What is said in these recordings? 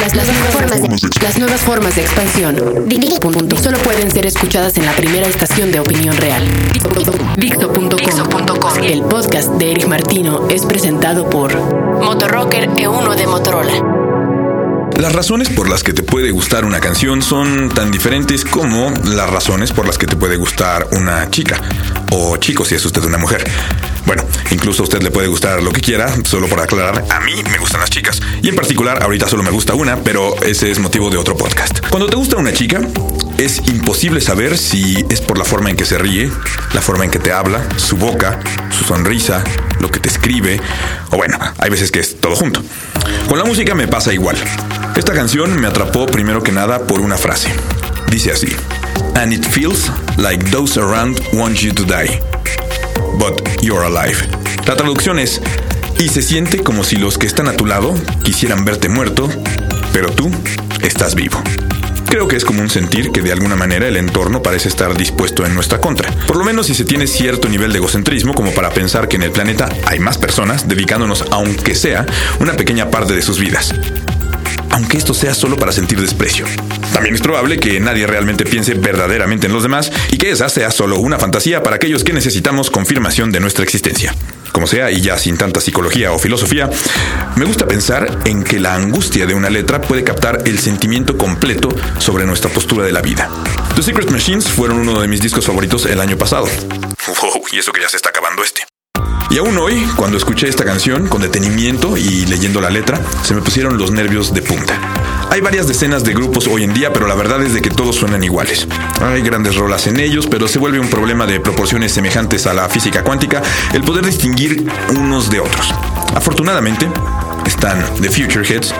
Las, las nuevas formas de, las nuevas formas de expansión. Punto. Solo pueden ser escuchadas en la primera estación de opinión real. Dixo.com. El podcast de Eric Martino es presentado por Motorrocker E1 de Motorola. Las razones por las que te puede gustar una canción son tan diferentes como las razones por las que te puede gustar una chica o chico si es usted una mujer. Bueno, incluso a usted le puede gustar lo que quiera, solo por aclarar, a mí me gustan las chicas. Y en particular, ahorita solo me gusta una, pero ese es motivo de otro podcast. Cuando te gusta una chica, es imposible saber si es por la forma en que se ríe, la forma en que te habla, su boca, su sonrisa, lo que te escribe, o bueno, hay veces que es todo junto. Con la música me pasa igual. Esta canción me atrapó primero que nada por una frase. Dice así: And it feels like those around want you to die, but you're alive. La traducción es: Y se siente como si los que están a tu lado quisieran verte muerto, pero tú estás vivo. Creo que es común sentir que de alguna manera el entorno parece estar dispuesto en nuestra contra. Por lo menos si se tiene cierto nivel de egocentrismo como para pensar que en el planeta hay más personas dedicándonos, aunque sea, una pequeña parte de sus vidas aunque esto sea solo para sentir desprecio. También es probable que nadie realmente piense verdaderamente en los demás y que esa sea solo una fantasía para aquellos que necesitamos confirmación de nuestra existencia. Como sea, y ya sin tanta psicología o filosofía, me gusta pensar en que la angustia de una letra puede captar el sentimiento completo sobre nuestra postura de la vida. The Secret Machines fueron uno de mis discos favoritos el año pasado. Wow, y eso que ya se está acabando este. Y aún hoy, cuando escuché esta canción con detenimiento y leyendo la letra, se me pusieron los nervios de punta. Hay varias decenas de grupos hoy en día, pero la verdad es de que todos suenan iguales. Hay grandes rolas en ellos, pero se vuelve un problema de proporciones semejantes a la física cuántica el poder distinguir unos de otros. Afortunadamente, están The Future Hits,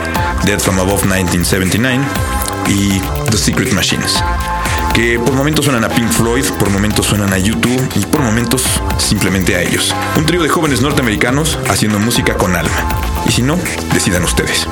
Dead from Above 1979 y The Secret Machines que por momentos suenan a Pink Floyd, por momentos suenan a YouTube y por momentos simplemente a ellos. Un trío de jóvenes norteamericanos haciendo música con alma. Y si no, decidan ustedes.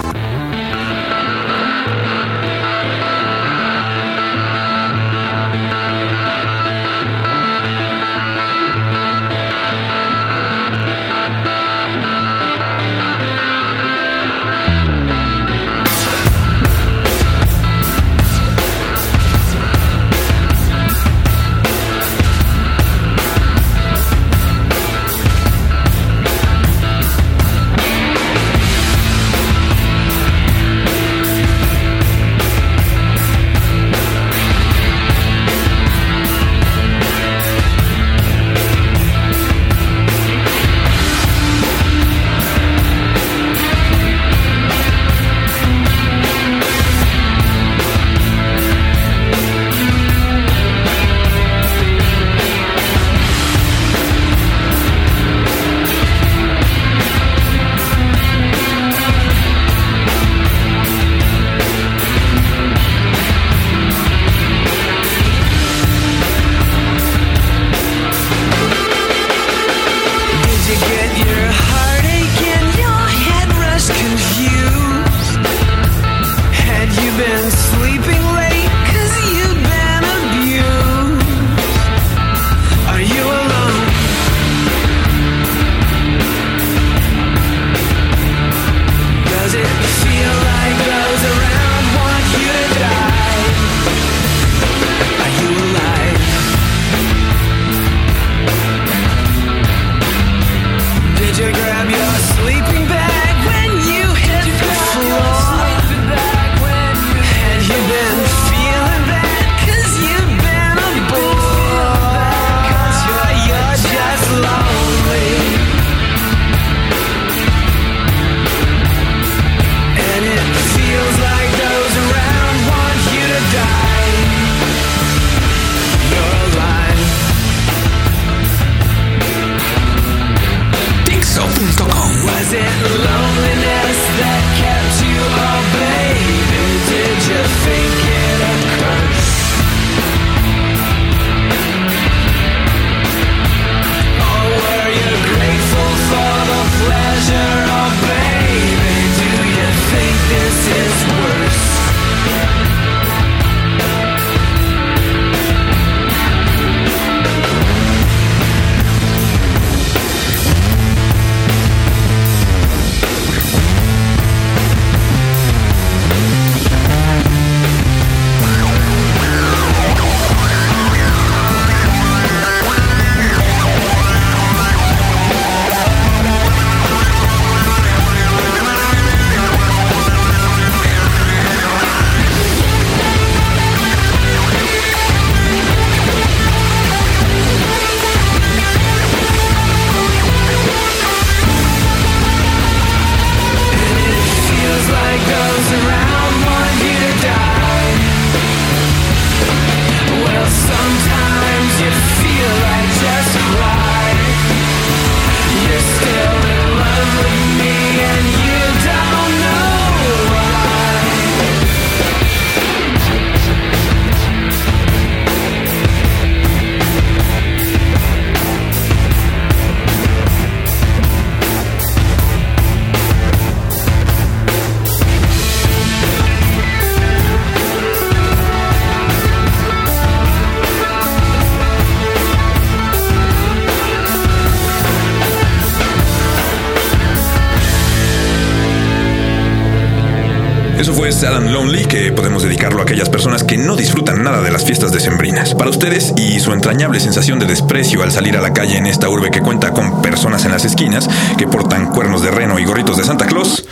Eso fue Sad and Lonely, que podemos dedicarlo a aquellas personas que no disfrutan nada de las fiestas decembrinas. Para ustedes y su entrañable sensación de desprecio al salir a la calle en esta urbe que cuenta con personas en las esquinas que portan cuernos de reno y gorritos de Santa Claus,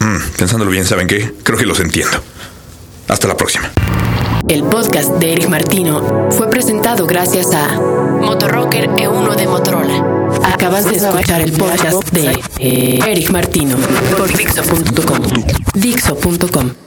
mm, pensándolo bien, ¿saben qué? Creo que los entiendo. Hasta la próxima. El podcast de Eric Martino fue presentado gracias a Motorrocker E1 de Motorola. Acabas de escuchar el podcast de Eric Martino por Dixo.com. Dixo.com.